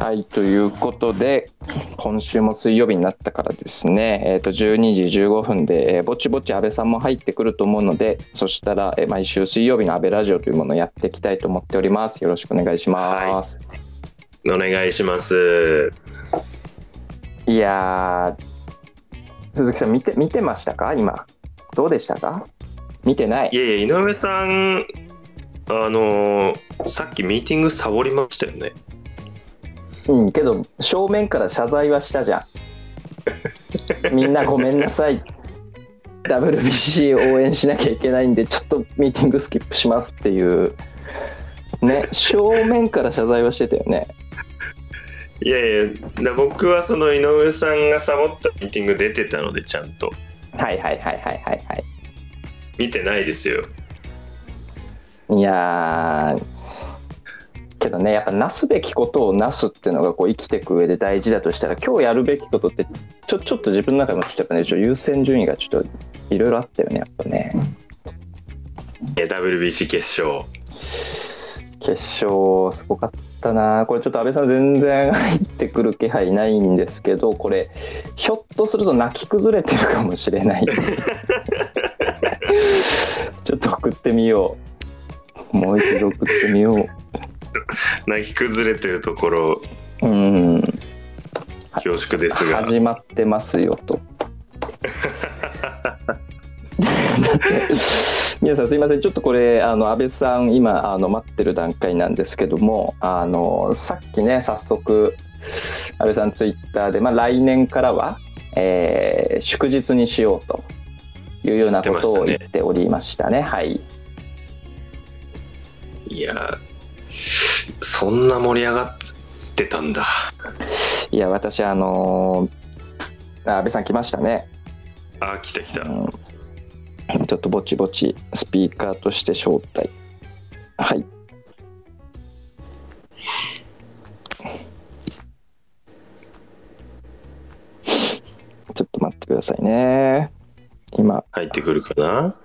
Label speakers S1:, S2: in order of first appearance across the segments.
S1: はい、ということで、今週も水曜日になったからですね、えー、と12時15分で、えーぼちぼち安倍さんも入ってくると思うので、そしたら、えー毎週水曜日の安倍ラジオというものをやっていきたいと思っております。よろしくお願いします。
S2: お願いします。
S1: い、やー、鈴木さん見て、見てましたか？今。どうでしたか？見てない
S2: い。やいや、井上さん、あのーさっきミーティングサボりましたよね。
S1: うん、けど、正面から謝罪はしたじゃん。みんなごめんなさい。WBC 応援しなきゃいけないんで、ちょっとミーティングスキップしますっていう。ね、正面から謝罪はしてたよね。
S2: いやいや、だ僕はその井上さんがサボったミーティング出てたので、ちゃんと。
S1: はいはいはいはいはいはい。
S2: 見てないですよ。
S1: いやーけどねやっぱなすべきことをなすっていうのがこう生きていく上で大事だとしたら今日やるべきことってちょちょっと自分の中でもちょっとやっぱねちょっと優先順位がちょっといろいろあったよねやっぱね。
S2: WBC 決勝。
S1: 決勝すごかったな。これちょっと安倍さん全然入ってくる気配ないんですけどこれひょっとすると泣き崩れてるかもしれない。ちょっと送ってみよう。もう一度送ってみよう
S2: 泣き崩れてるところ、
S1: うん。
S2: 恐縮ですが。
S1: 始まってますよと。だって皆さんすいません。ちょっとこれあの安倍さん今あの待ってる段階なんですけどもあのさっきね早速安倍さんツイッターで、まあ、来年からは、えー祝日にしようというようなことを言っておりましたね。はい。
S2: いや、そんな盛り上がってたんだ。
S1: いや私あのあ安倍さん来ましたね。
S2: あ、来た来た。
S1: うん。ちょっとぼちぼちスピーカーとして招待。はい。ちょっと待ってくださいね。今。
S2: 入ってくるかな？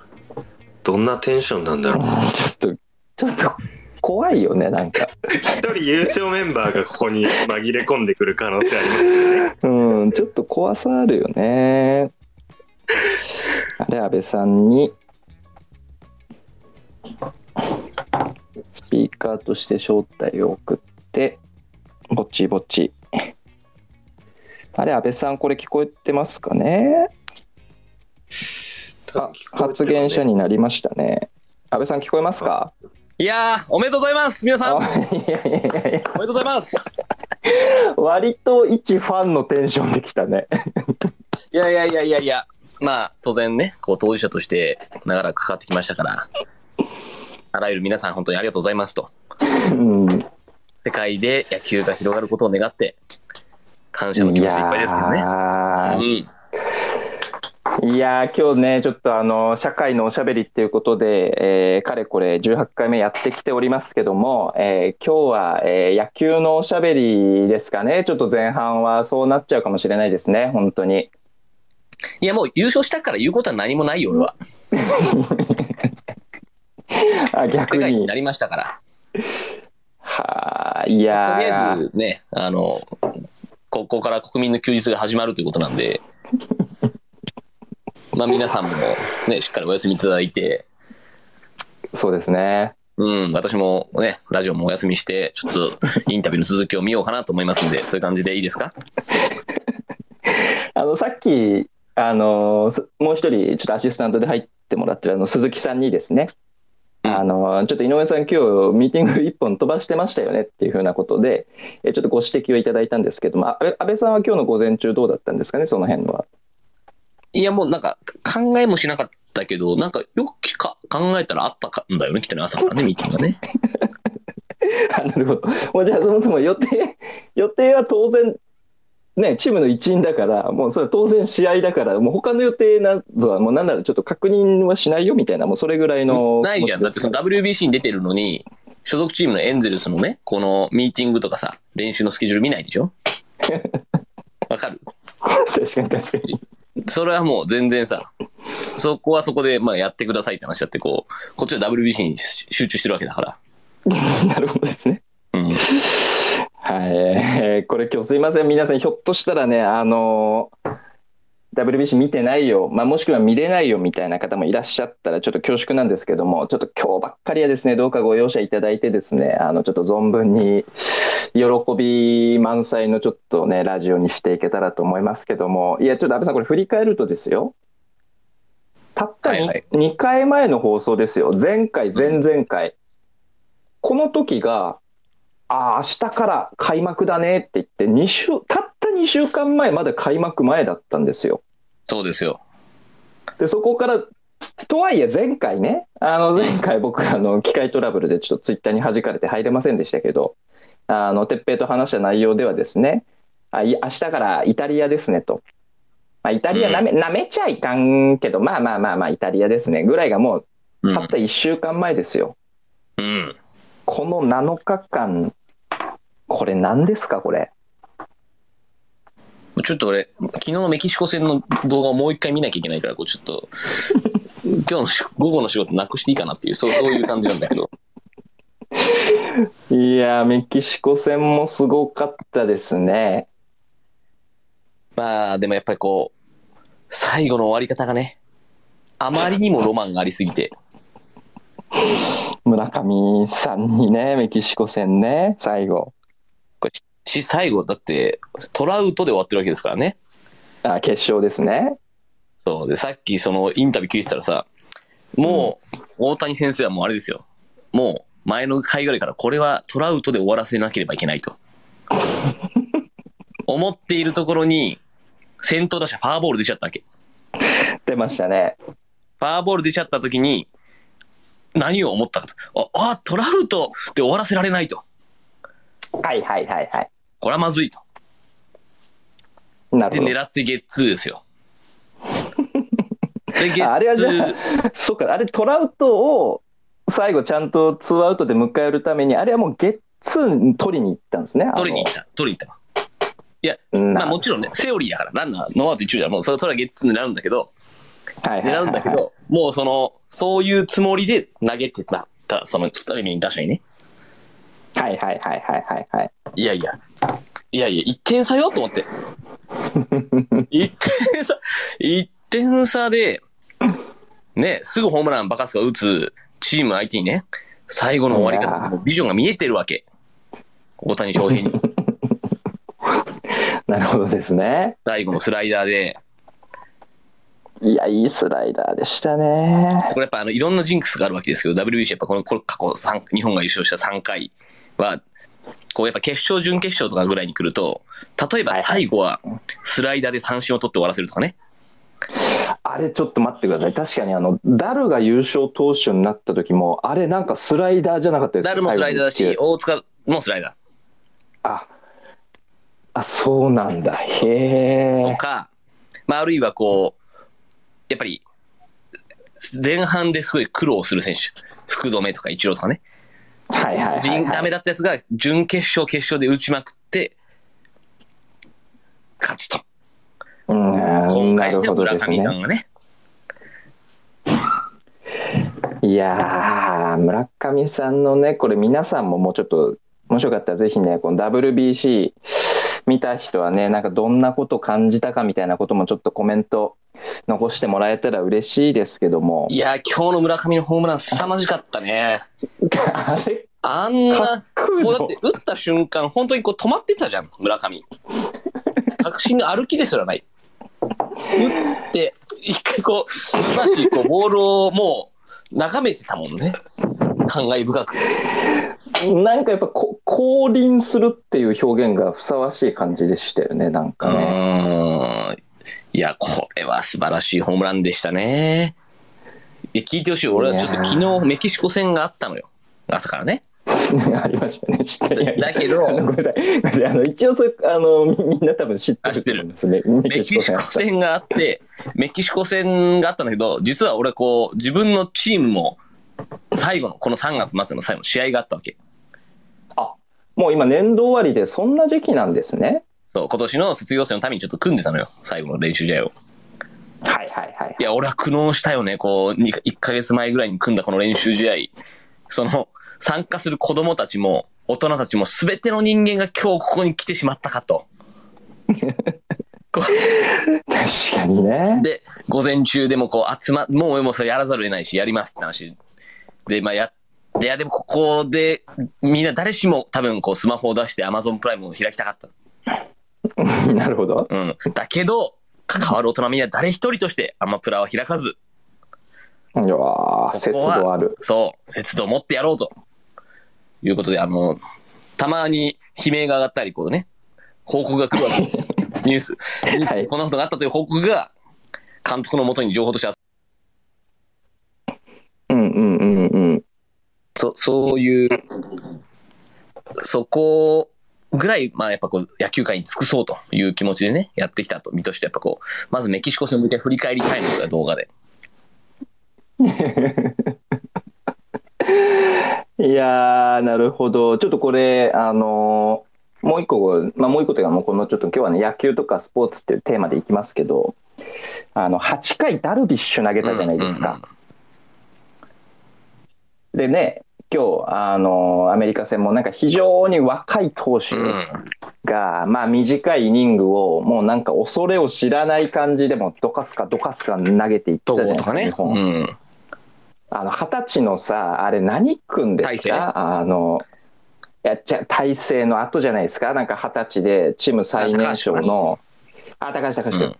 S2: どんなテンションなんだろう。
S1: ちょっとちょっと怖いよねなんか。
S2: 一人優勝メンバーがここに紛れ込んでくる可能性ありますよね。
S1: うんちょっと怖さあるよね。あれ安倍さんに。スピーカーとして招待を送ってぼちぼち。あれ安倍さんこれ聞こえてますかね。あ発言者になりましたね。安倍さん聞こえますか？
S3: いやー、おめでとうございます皆さんおめ
S1: あいやいやいやいや
S3: でとうございます
S1: 割と一ファンのテンションできたね
S3: いやいやいやいやいや、まあ、当然ね、こう、当事者として長らく関わってきましたから、あらゆる皆さん本当にありがとうございますと。
S1: うん
S3: 世界で野球が広がることを願って、感謝の気持ちでいっぱいですけどね。うん。
S1: いやー今日ねちょっとあの社会のおしゃべりっていうことで、えーかれこれ18回目やってきておりますけども、えー今日は、えー野球のおしゃべりですかね。ちょっと前半はそうなっちゃうかもしれないですね。本当に。
S3: いや、もう優勝したから言うことは何もないよ、俺は。
S1: あ逆に。
S3: になりましたから。
S1: はあいやー。
S3: とりあえずね、あの、ここから国民の休日が始まるということなんで、まあ 皆さんもね、しっかりお休みいただいて、
S1: そうですね。
S3: うん、私もね、ラジオもお休みして、ちょっとインタビューの続きを見ようかなと思いますんで、そういう感じでいいですか？
S1: あのさっきあのすもう一人ちょっとアシスタントで入ってもらってるあの鈴木さんにですね、
S3: うん。
S1: あのちょっと井上さん今日ミーティング一本飛ばしてましたよねっていうふうなことでえちょっとご指摘をいただいたんですけどもあ安倍さんは今日の午前中どうだったんですかねその辺のは。
S3: いや、もうなんか、考えもしなかったけど、なんか、よくか考えたらあったかんだよね、きっとね、朝からね、ミーティングがね。
S1: あなるほどもうじゃあそもそも予定 予定は当然ねチームの一員だからもうそれは当然試合だからもう他の予定などはもうなんならちょっと確認はしないよみたいなもうそれぐらいの
S3: ないじゃん。だってその WBC に出てるのに、所属チームのエンゼルスのね、このミーティングとかさ、練習のスケジュール見ないでしょ？わかる？
S1: 確かに確かに。
S3: それはもう全然さ、そこはそこでまあやってくださいって話だって、こう、こっちは WBC に集中してるわけだから。
S1: なるほどですね。
S3: うん。
S1: はい、えーこれ今日すいません皆さんひょっとしたらねあのー WBC 見てないよ、まあ、もしくは見れないよみたいな方もいらっしゃったらちょっと恐縮なんですけどもちょっと今日ばっかりはですねどうかご容赦いただいてですねあのちょっと存分に喜び満載のちょっとねラジオにしていけたらと思いますけども。いやちょっと安倍さんこれ振り返るとですよ。たった
S3: はいはい。
S1: 2, 回前の放送ですよ。前回前々回、この時がああ、明日から開幕だねって言って、2週、たった2週間前まで開幕前だったんですよ。
S3: そうですよ。
S1: で、そこから、とはいえ前回ね、あの前回僕あの機械トラブルでちょっとツイッターに弾かれて入れませんでしたけど、あの、てっぺいと話した内容ではですね、あい明日からイタリアですねと。まあ、イタリアなめ、なめちゃいかんけど、まあまあまあまあ、イタリアですね。ぐらいがもう、
S3: うん
S1: たった1週間前ですよ。
S3: うん。
S1: この7日間、これ何ですか、これ。
S3: ちょっと俺、昨日のメキシコ戦の動画をもう一回見なきゃいけないから、こうちょっと、今日のし午後の仕事なくしていいかなっていう、そうそういう感じなんだけど。
S1: いやー、メキシコ戦もすごかったですね。
S3: まあ、でもやっぱりこう、最後の終わり方がね、あまりにもロマンがありすぎて、
S1: 村上さんにね、メキシコ戦ね、最後。
S3: し、最後、だって、トラウトで終わってるわけですからね。
S1: あ決勝ですね。
S3: そう。で、さっきそのインタビュー聞いてたらさ、もう、大谷先生はもうあれですよ。もう、前の回ぐらいから、これはトラウトで終わらせなければいけないと。思っているところに、先頭打者ファーボール出ちゃったわけ。
S1: 出ましたね。
S3: ファーボール出ちゃった時に、何を思ったかと。あ、あトラウトで終わらせられないと。
S1: はいはいはいはい。
S3: これはまずいと。で、
S1: なるほど。
S3: 狙ってゲッツーですよ。で、ゲ
S1: ああれはじゃ
S3: ッツー
S1: あ、そうか、あれトラウトを最後ちゃんとツーアウトで迎えるために、あれはもうゲッツー取りに行ったんですね。
S3: 取りに行った。取りに行った。
S1: うん
S3: まあもちろんね、セオリーだから、ランナー、ノーアウト一塁じゃもうそれそれはゲッツー狙うんだけど、
S1: はいはいはいはい
S3: 狙うんだけど、もうその、そういうつもりで投げてた、たその、二人目に打者にね。
S1: はいはいはいはいはいはい。
S3: いやいや、いやいや、1点差よと思って。1点差、1点差で、ね、すぐホームランバカスが打つチーム相手にね、最後の終わり方もビジョンが見えてるわけ。大谷翔平に。
S1: なるほどですね。
S3: 最後のスライダーで、
S1: いや、いいスライダーでしたね。
S3: これやっぱあのいろんなジンクスがあるわけですけど、WBC やっぱこのこれ過去三日本が優勝した3回は、こうやっぱ決勝、準決勝とかぐらいに来ると、例えば最後はスライダーで三振を取って終わらせるとかね。
S1: あれちょっと待ってください。確かにあの、ダルが優勝投手になった時も、あれなんかスライダーじゃなかったですか？
S3: ダルもスライダーだし、大塚もスライダー
S1: あ、あ、そうなんだ。へえ。
S3: とか、まあ、あるいはこう、やっぱり、前半ですごい苦労する選手。福留とか一郎とかね。
S1: はいはいはい、
S3: 陣
S1: はい。
S3: ダメだったやつが準決勝、決勝で打ちまくって、勝つと。
S1: うん、
S3: 今回じゃ
S1: なるほどです
S3: 村上さ
S1: ね。
S3: んがね。
S1: いやー、村上さんのね、これ皆さんももうちょっと、もしよかったらぜひね、この WBC 見た人はね、なんかどんなこと感じたかみたいなこともちょっとコメント残してもらえたら嬉しいですけども。
S3: いやー、今日の村上のホームラン凄まじかったね。
S1: あれ、
S3: あんな、もうだって打った瞬間、本当にこう止まってたじゃん、村上。確信の歩きですらない。打って、一回こう、しばしこうボールをもう眺めてたもんね。感慨深く。
S1: なんかやっぱこ降臨するっていう表現がふさわしい感じでしたよね、なん
S3: う
S1: かね。
S3: いや、これは素晴らしいホームランでしたね。いや、聞いてほしい。俺はちょっと昨日メキシコ戦があったのよ。朝からね。
S1: ありましたね、知ってる。
S3: だけど
S1: ごめんなさい、ごめんなさい。あの、一応それ、あの、みみんな多分知ってる
S3: あ知ってる
S1: と思うんですね。メ
S3: メキシコ戦があって、メキシコ戦があったんだけど、実は俺こう、自分のチームも、最後の、この3月末の最後の試合があったわけ。
S1: もう今年度終わりでそんな時期なんですね。
S3: そう、今年の卒業生のためにちょっと組んでたのよ。最後の練習試合を。
S1: はいはいはい。
S3: いや、俺は苦悩したよね。こう、1ヶ月前ぐらいに組んだこの練習試合。その、参加する子供たちも、大人たちも全ての人間が今日ここに来てしまったかと。こ
S1: 確かにね
S3: う。で、午前中でもこう集ま、もう俺もそれやらざるを得ないし、やりますって話。で、まあやでいや、でもここで、みんな誰しも多分こうスマホを出して Amazon プライムを開きたかった。
S1: なるほど。
S3: うん。だけど、関わる大人みんな誰一人としてアマプラは開かず、
S1: いやー、節度ある。
S3: そう、節度を持ってやろうと。いうことで、あの、たまに悲鳴が上がったり、こうね、報告が来るわけですよ。ニュース。ニュースこんなことがあったという報告が、監督のもとに情報としてあ
S1: うんうんうんうん。
S3: そそういう、そこぐらい、まあやっぱこう、野球界に尽くそうという気持ちでね、やってきたと、身としてやっぱこう、まずメキシコ戦をもう一回振り返りたいのが動画で。
S1: いやー、なるほど。ちょっとこれ、あのーもう一個、まあ、もう一個というか、もうこのちょっと今日はね、野球とかスポーツっていうテーマでいきますけど、あの、8回ダルビッシュ投げたじゃないですか。でね、今日、あのーアメリカ戦もなんか非常に若い投手
S3: うん。うん。
S1: が、まあ短いイニングを、もうなんか恐れを知らない感じでも、どかすかどかすか投げていったじゃないですか、
S3: ね。
S1: 日本。
S3: うん。
S1: あの、二十歳のさ、あれ何君ですか？あの、いや、じゃ、大勢の後じゃないですか？なんか二十歳でチーム最年少の、あ、高橋高橋君。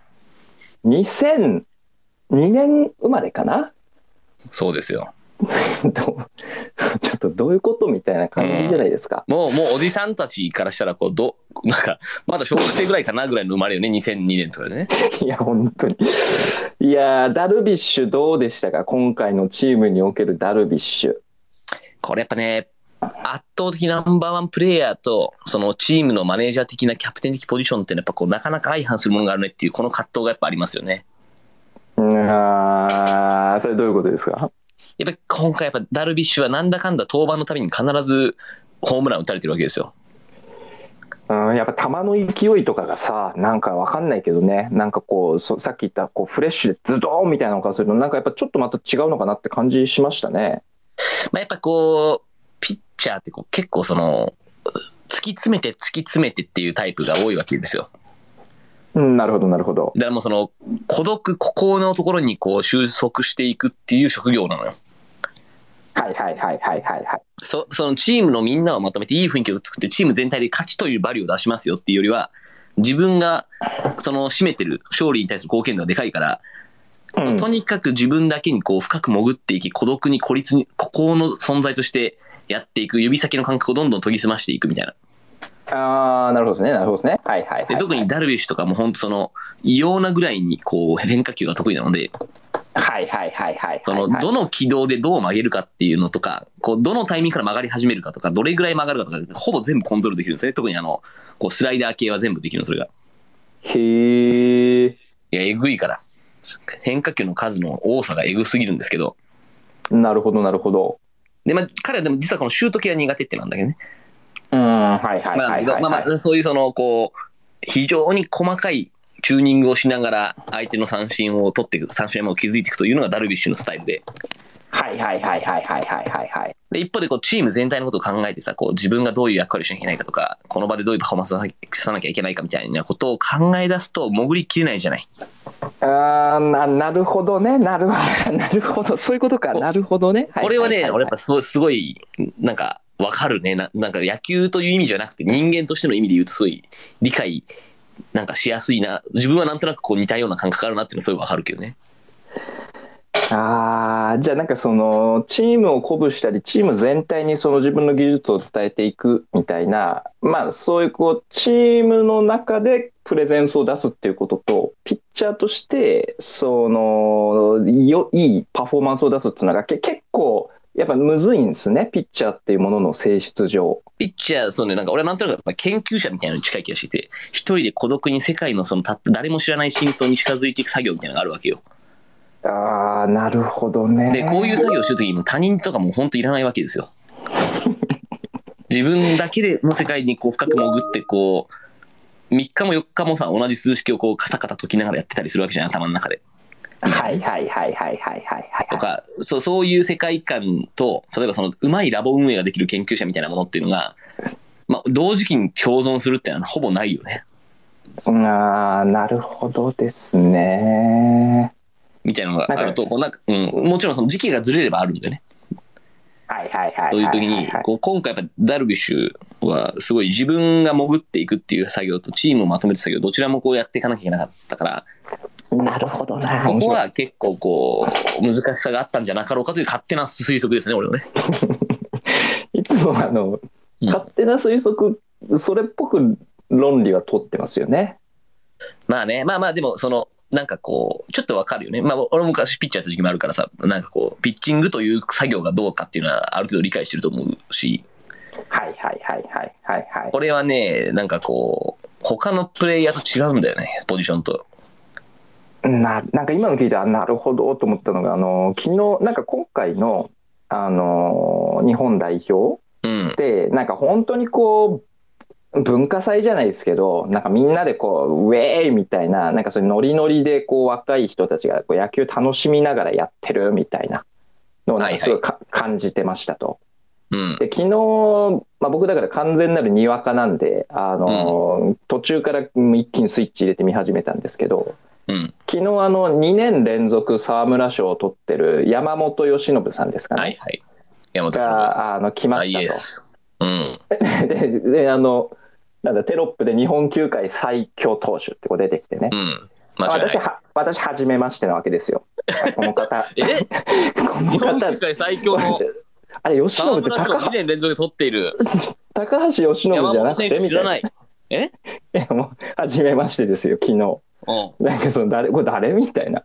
S1: 2002年生まれかな？
S3: そうですよ。
S1: ちょっとどういうことみたいな感じじゃないですか。
S3: もう、もうおじさんたちからしたら、こう、ど、なんか、まだ小学生ぐらいかなぐらいの生まれよね、2002年とかでね。
S1: いや、本当に。いやー、ダルビッシュどうでしたか？今回のチームにおけるダルビッシュ。
S3: これやっぱね、圧倒的ナンバーワンプレイヤーと、そのチームのマネージャー的なキャプテン的ポジションってやっぱこう、なかなか相反するものがあるねっていう、この葛藤がやっぱありますよね。
S1: うんあーそれどういうことですか？
S3: やっぱり今回やっぱダルビッシュはなんだかんだ登板のたびに必ずホームラン打たれてるわけですよ。
S1: うん、やっぱ球の勢いとかがさ、なんかわかんないけどね、なんかこう、そさっき言ったこうフレッシュでズドーンみたいなのがすると、なんかやっぱちょっとまた違うのかなって感じしましたね。
S3: まあ、やっぱこう、ピッチャーってこう結構その、突き詰めて突き詰めてっていうタイプが多いわけですよ。
S1: うん、なるほど、なるほど。
S3: だからもうその、孤独、孤高のところにこう収束していくっていう職業なのよ。
S1: はいはいはいはいはいはい。
S3: そそのチームのみんなをまとめていい雰囲気を作ってチーム全体で勝ちというバリューを出しますよっていうよりは自分がその占めてる勝利に対する貢献度がでかいから、
S1: うん
S3: とにかく自分だけにこう深く潜っていき孤独に孤立に孤高の存在としてやっていく指先の感覚をどんどん研ぎ澄ましていくみたいな
S1: あーなるほどですね、なるほどですね。はいはいはい、
S3: で特にダルビッシュとかも本当その異様なぐらいにこう変化球が得意なので
S1: はいはいはいはい。
S3: そのどの軌道でどう曲げるかっていうのとかこうどのタイミングから曲がり始めるかとかどれぐらい曲がるかとかほぼ全部コントロールできるんですね特にあのこうスライダー系は全部できるのそれが
S1: へえ。
S3: いやえぐいから変化球の数の多さがえぐすぎるんですけど
S1: なるほどなるほど。
S3: で、まあ、彼はでも実はこのシュート系は苦手ってなんだけどね。
S1: うん、はいはい
S3: まあ、
S1: はいはい、
S3: まあまあ、そういうその、こう、非常に細かいチューニングをしながら相手の三振を取っていく三振山を築いていくというのがダルビッシュのスタイルで。
S1: はいはいはいはいはいはいはい、はい。
S3: 一方でこう、チーム全体のことを考えてさ、こう、自分がどういう役割をしなきゃいけないかとか、この場でどういうパフォーマンスをさなきゃいけないかみたいなことを考え出すと、潜りきれないじゃない。
S1: あななるほどね、なるほど、なるほど、そういうことか、なるほどね。
S3: これはね、俺やっぱすごい、すごい、なんか、わかるねな。なんか野球という意味じゃなくて、人間としての意味で言うと、すごい理解なんかしやすいな。自分はなんとなくこう似たような感覚あるなっていうのはすごいわかるけどね。
S1: ああ、じゃあなんかその、チームを鼓舞したり、チーム全体にその自分の技術を伝えていくみたいな、まあそういうこう、チームの中でプレゼンスを出すっていうことと、ピッチャーとして、その、よ、いいパフォーマンスを出すっていうのが結構、やっぱむずいんですね、ピッチャーっていうものの性質上。
S3: ピッチャー、そうね、なんか俺はなんとなくやっぱ研究者みたいなのに近い気がしてて、一人で孤独に世界のそのたった誰も知らない真相に近づいていく作業みたいなのがあるわけよ。
S1: ああ、なるほどね。
S3: で、こういう作業をしてるときにも他人とかも本当いらないわけですよ。自分だけでの世界にこう深く潜ってこう、3日も4日もさ、同じ数式をこうカタカタ解きながらやってたりするわけじゃん、頭の中で。
S1: はいはいはいはいはいはいはい。
S3: とか、そうそういう世界観と、例えばそのうまいラボ運営ができる研究者みたいなものっていうのが、まあ、同時期に共存するっていうのはほぼないよね。
S1: ああ、なるほどですね。
S3: みたいなのがあると、こうなんか、うん、もちろんその時期がずれればあるんだよね。
S1: はいはいはい。
S3: そういう時に、こう今回やっぱダルビッシュはすごい自分が潜っていくっていう作業とチームをまとめる作業、どちらもこうやっていかなきゃいけなかったから、
S1: なるほどな。
S3: ここは結構こう、難しさがあったんじゃなかろうかという勝手な推測ですね、俺はね。
S1: いつもあの、
S3: うん
S1: 勝手な推測、それっぽく論理は通ってますよね。
S3: まあね、まあまあでもその、なんかこう、ちょっとわかるよね。まあ俺も昔ピッチャーやった時期もあるからさ、なんかこう、ピッチングという作業がどうかっていうのはある程度理解してると思うし、
S1: はいはいはいはいはいはい。
S3: これはね、なんかこう、他のプレイヤーと違うんだよね、ポジションと。
S1: ななんか今の聞いてあなるほどと思ったのがあの昨日なんか今回のあの日本代表
S3: うん
S1: っ。てなんか本当にこう文化祭じゃないですけどなんかみんなでこうウェーイみたいななんかそういうノリノリでこう若い人たちがこう野球楽しみながらやってるみたいなのをなんかすごいか感じてましたと。
S3: うん。
S1: で昨日、まあ、僕だから完全なるにわかなんであの、途中から一気にスイッチ入れて見始めたんですけど。
S3: うん。
S1: 昨日あの2年連続沢村賞を取ってる山本由伸さんですかね、
S3: はいはい。山本さんは。
S1: があの来ました
S3: エス。うん。
S1: と。でであのなんだテロップで日本球界最強投手ってこう出てきてね、
S3: うん。
S1: 私は私初めましてなわけですよ。この方
S3: え？
S1: この
S3: 日本
S1: 方
S3: 球界最強の
S1: あれ由伸って高
S3: 2年連続で取っている
S1: 高橋由伸じゃなくて？みたいな。
S3: 手知らないい。え？
S1: やもう初めましてですよ昨日。
S3: うん。
S1: なんかその誰これ誰みたいな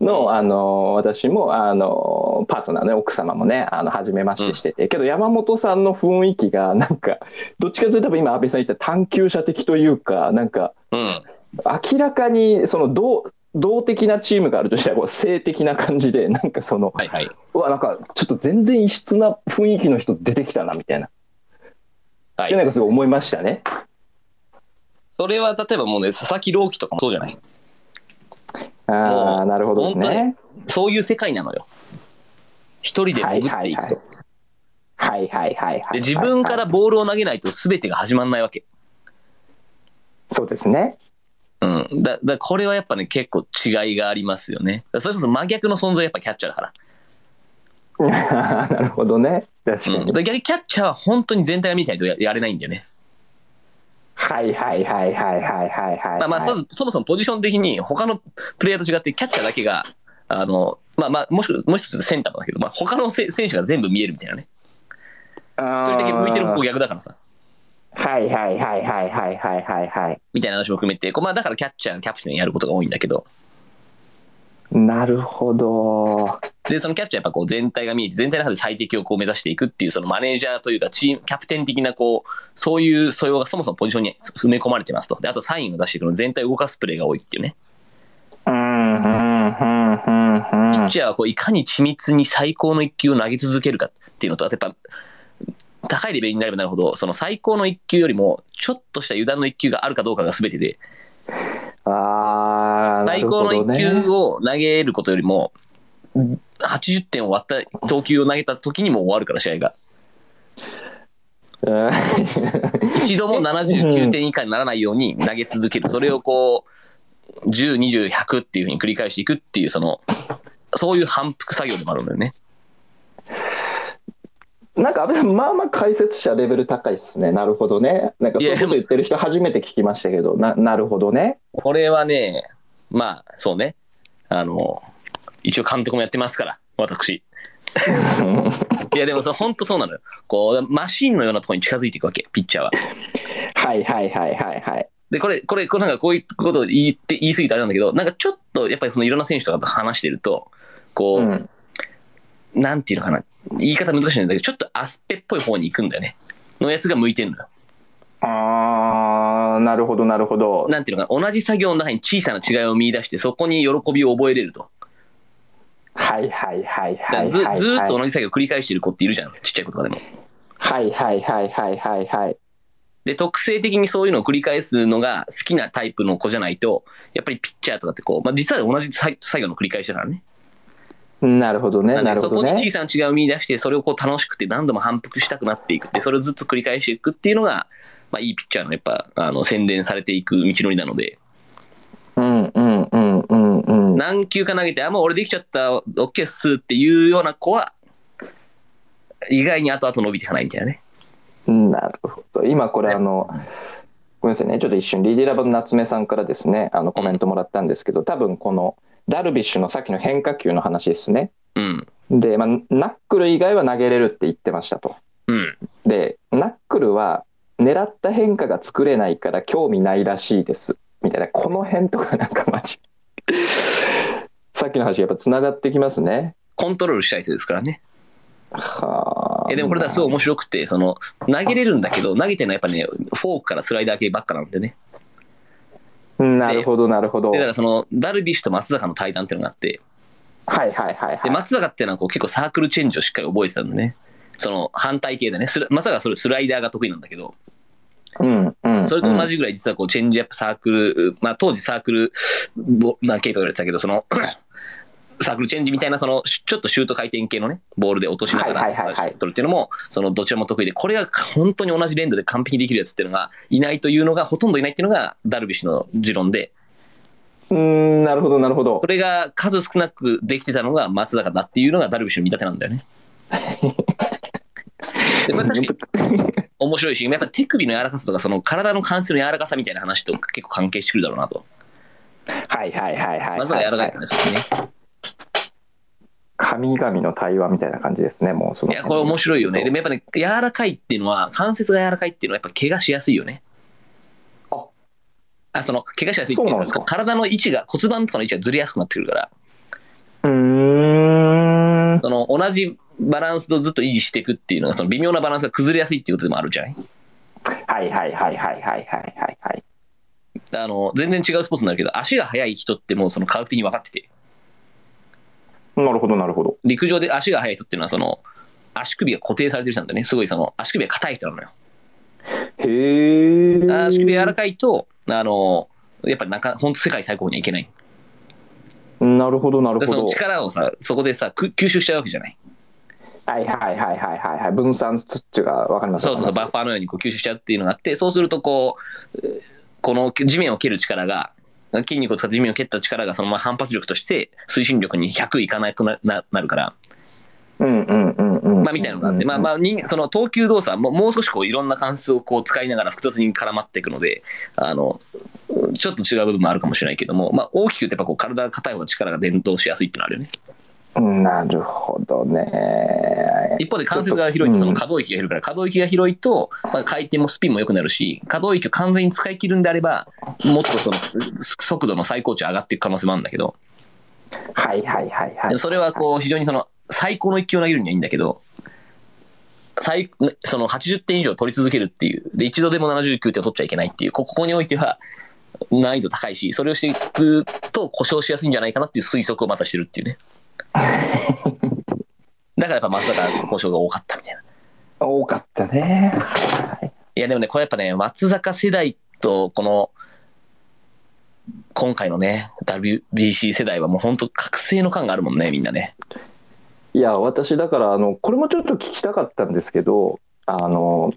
S1: のをあの私もあのパートナーの奥様もねあの初めましてしてて、けど山本さんの雰囲気がなんかどっちかというと今安倍さん言った探求者的というかなんか
S3: うん。
S1: 明らかにその同同的なチームがあるとしたらこう性的な感じでなんかその
S3: はいはい。
S1: うわなんかちょっと全然異質な雰囲気の人出てきたなみたいなでなん
S3: はい。
S1: かすごい思いましたね。
S3: それは例えばもうね、佐々木朗希とかもそうじゃない？
S1: ああなるほどですね。
S3: そういう世界なのよ。一人で潜っていくと。
S1: はいはいはいはい。
S3: で、自分からボールを投げないと全てが始まんないわけ。
S1: そうですね。
S3: うん。だ、だこれはやっぱね、結構違いがありますよね。だそれこそ真逆の存在やっぱキャッチャーだから。
S1: なるほどね。確かに。
S3: うん。だ逆にキャッチャーは本当に全体が見てないとややれないんだよね。
S1: はいはいはいはいはいはいはい。
S3: まあまあ、そそもそもポジション的に他のプレイヤーと違ってキャッチャーだけが、あの、まあまあ、もしくもう一つセンターもだけど、まあ他のせ選手が全部見えるみたいなね。
S1: 一
S3: 一人だけ向いてる方向逆だからさ。
S1: はいはいはいはいはいはいはいはい。
S3: みたいな話も含めて、こうまあだからキャッチャー、キャプテンやることが多いんだけど、
S1: なるほど。
S3: で、そのキャッチャーやっぱこう全体が見えて、全体の中で最適をこう目指していくっていう、そのマネージャーというか、チーム、キャプテン的なこう、そういう素養がそもそもポジションに埋め込まれてますと。で、あとサインを出していくの全体を動かすプレーが多いっていうね。
S1: うんうんうんうんうん
S3: ピッチャーはこういかに緻密に最高の一球を投げ続けるかっていうのと、あとやっぱ、高いレベルになればなるほど、その最高の一球よりも、ちょっとした油断の一球があるかどうかが全てで、
S1: ああ、な
S3: 最高の一
S1: ね。
S3: 球を投げることよりも、80点を割った投球を投げた時にもう終わるから、試合が。
S1: う ん
S3: 一度も79点以下にならないように投げ続ける。それをこう、10、20、100っていうふうに繰り返していくっていう、その、そういう反復作業でもあるんだよね。
S1: なんかまあまあ解説者レベル高いですね。なるほどね。なんかそういうこと言ってる人初めて聞きましたけど、ななるほどね。
S3: これはね、まあ、そうね。あの、一応監督もやってますから、私。いや、でもそれ本当そうなのよ。こう、マシンのようなところに近づいていくわけ、ピッチャーは。
S1: はいはいはいはいはい。
S3: で、これ、これ、これなんかこういうことを言って、言い過ぎてあれなんだけど、なんかちょっと、やっぱりそのいろんな選手とかと話してると、こう、
S1: うん
S3: なんていうのかな、言い方難しいんだけど、ちょっとアスペっぽい方に行くんだよね。のやつが向いてるのよ。
S1: ああ、なるほどなるほど。
S3: なんていうのかな、同じ作業の中に小さな違いを見出して、そこに喜びを覚えれると。
S1: はいはいはいはいはい。
S3: ずずーっと同じ作業を繰り返してる子っているじゃん、ちっちゃい子とかでも。
S1: はいはいはいはいはいはい。
S3: で、特性的にそういうのを繰り返すのが好きなタイプの子じゃないと、やっぱりピッチャーとかってこう、まあ実は同じ作作業の繰り返しだからね。
S1: なるほどね。
S3: な
S1: るほどね。
S3: こに小さな違いを見出して、それをこう楽しくて何度も反復したくなっていくって、それをずつ繰り返していくっていうのが、まあいいピッチャーのやっぱ、あの、洗練されていく道のりなので、
S1: うんうんうんうんうん。
S3: 何球か投げて、あ、もう俺できちゃった、オッケーっすっていうような子は、意外に後々伸びていかないみたいなね。
S1: なるほど。今これあの、ごめんなさいね。ちょっと一瞬、リディラバの夏目さんからですね、あのコメントもらったんですけど、多分このダルビッシュのさっきの変化球の話ですね。
S3: うん。
S1: で、まあ、ナックル以外は投げれるって言ってましたと。
S3: うん。
S1: で、ナックルは狙った変化が作れないから興味ないらしいです。みたいな、この辺とかなんかマジ。さっきの話やっぱ繋がってきますね。
S3: コントロールしたい人ですからね。
S1: はあ。
S3: えでもこれだすごい面白くて、その、投げれるんだけど、投げてるのはやっぱね、フォークからスライダー系ばっかなんでね。
S1: なるほど、なるほど。
S3: で、だ
S1: はい
S3: からその、ダルビッシュと松坂の対談っていうのがあって、
S1: はいはいはい
S3: で、。松坂っていうのはこう結構サークルチェンジをしっかり覚えてたんでね。その、反対系でね。スラ松坂はそれスライダーが得意なんだけど、
S1: うんうん。
S3: それと同じぐらい実はこう、チェンジアップサークル、まあ当時サークル、ぼまあ系と言われてたけど、その、サークルチェンジみたいな、その、ちょっとシュート回転系のね、ボールで落としながら取るっていうのも、その、どちらも得意で、これが本当に同じ連動で完璧にできるやつっていうのがいないというのが、ほとんどいないっていうのが、ダルビッシュの持論で、
S1: うん、なるほどなるほど
S3: そ。れが数少なくできてたのが松坂だっていうのがダルビッシュの見立てなんだよね。でまあ、確かに 面白いし、やっぱ手首の柔らかさとか、その体の関節の柔らかさみたいな話と結構関係してくるだろうなと。
S1: はいはいはいはい。
S3: まずは柔らかいからね、そこね。
S1: 神々の対話みたいな感じですね、もうその。
S3: いや、これ面白いよね。でもやっぱね、柔らかいっていうのは、関節が柔らかいっていうのは、やっぱ怪我しやすいよね。
S1: あ
S3: あ、その、怪我しやすいっていうのは体の位置が、骨盤とかの位置がずれやすくなってくるから、
S1: うーん。
S3: その、同じバランスとずっと維持していくっていうのが、その微妙なバランスが崩れやすいっていうことでもあるじゃない？
S1: はいはいはいはいはいはいはい、はい。
S3: あの、全然違うスポーツになるけど、足が速い人ってもうその科学的に分かってて。
S1: なるほどなるほど。
S3: 陸上で足が速い人っていうのは、その、足首が固定されてる人なんだね。すごいその、足首が硬い人なのよ。
S1: へえ。
S3: 足首柔らかいと、あの、やっぱりなんか、本当世界最高にはいけない。
S1: なるほどなる
S3: ほど。その力をさ、そこでさ、吸収しちゃうわけじゃない。
S1: はいはいはいはいはいはい。分散スッチがわかります
S3: そうそう、バッファーのようにこう吸収しちゃうっていうのがあって、そうするとこう、えーこの地面を蹴る力が、筋肉を使って地面を蹴った力がそのまま反発力として推進力に100いかなくなななるから、
S1: うんうんうんうん。
S3: まあみたいなのがあって、まあまあ人その投球動作ももう少しこういろんな関数をこう使いながら複雑に絡まっていくので、あの、ちょっと違う部分もあるかもしれないけども、まあ大きく言うとやっぱこう体が硬い方が力が伝導しやすいっていうのはあるよね。
S1: なるほどね。
S3: 一方で関節が広いとその
S1: うん
S3: 可動域が広いから、可動域が広いと、まあ、回転もスピンも良くなるし、可動域を完全に使い切るんであれば、もっとその速度の最高値上がっていく可能性もあるんだけど、
S1: はいはいはいはい。
S3: それはこう非常にその最高の一球を投げるにはいいんだけど、最その80点以上取り続けるっていう、で、一度でも79点を取っちゃいけないっていう、こここにおいては難易度高いし、それをしていくと故障しやすいんじゃないかなっていう推測をまたしてるっていうね。だからやっぱ松坂故障が多かったみたいな。
S1: 多かったね。はい
S3: いやでもね、これやっぱね、松坂世代とこの、今回のね、WBC 世代はもう本当覚醒の感があるもんね、みんなね。
S1: いや、私、だから、あの、これもちょっと聞きたかったんですけど、あの、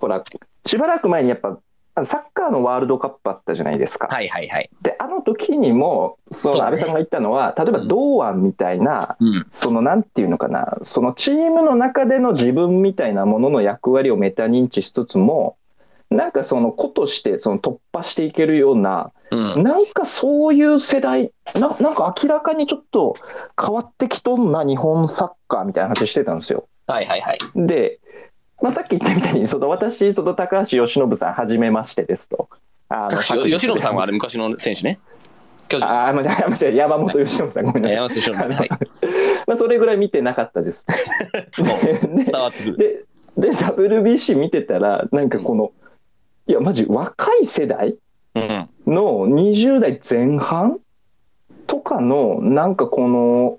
S1: ほら、しばらく前にやっぱ、サッカーのワールドカップあったじゃないですか。
S3: はいはいはい。
S1: で、あの時にも、その安倍さんが言ったのは、例えば堂安みたいな、
S3: うん。
S1: そのなんていうのかな、そのチームの中での自分みたいなものの役割をメタ認知しつつも、なんかその子としてその突破していけるような、
S3: うん。
S1: なんかそういう世代な、なんか明らかにちょっと変わってきとんな日本サッカーみたいな話してたんですよ。
S3: はいはいはい。
S1: で、まあ、さっき言ったみたいに、その私、その高橋由伸さん、はじめましてですと。あ
S3: 高橋由伸さんはあれ昔の選手ね。
S1: ああ、間違え間違え山本由伸さん、ごめんなさい。
S3: 山本由伸ね。はい。
S1: まあ、それぐらい見てなかったです。
S3: 伝わってくる。
S1: で、で、WBC 見てたら、なんかこの、いや、マジ若い世代
S3: うん。
S1: の20代前半とかの、なんかこの、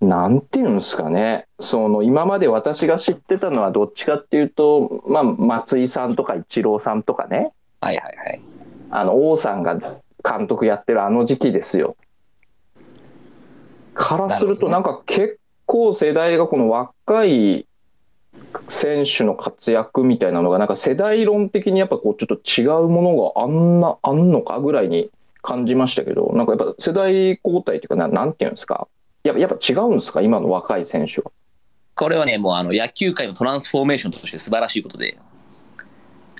S1: なんていうんですかね、その今まで私が知ってたのはどっちかっていうと、まあ、松井さんとかイチローさんとかね、
S3: はいはいはい。
S1: あの王さんが監督やってるあの時期ですよ。からすると、
S3: な
S1: なんか結構世代がこの若い選手の活躍みたいなのが、なんか世代論的にやっぱこうちょっと違うものがあんな、あんのかぐらいに感じましたけど、なんかやっぱ世代交代っていうかな、なんていうんですか、やっぱやっぱ違うんですか、今の若い選手は。
S3: これはね、もうあの野球界のトランスフォーメーションとして素晴らしいことで、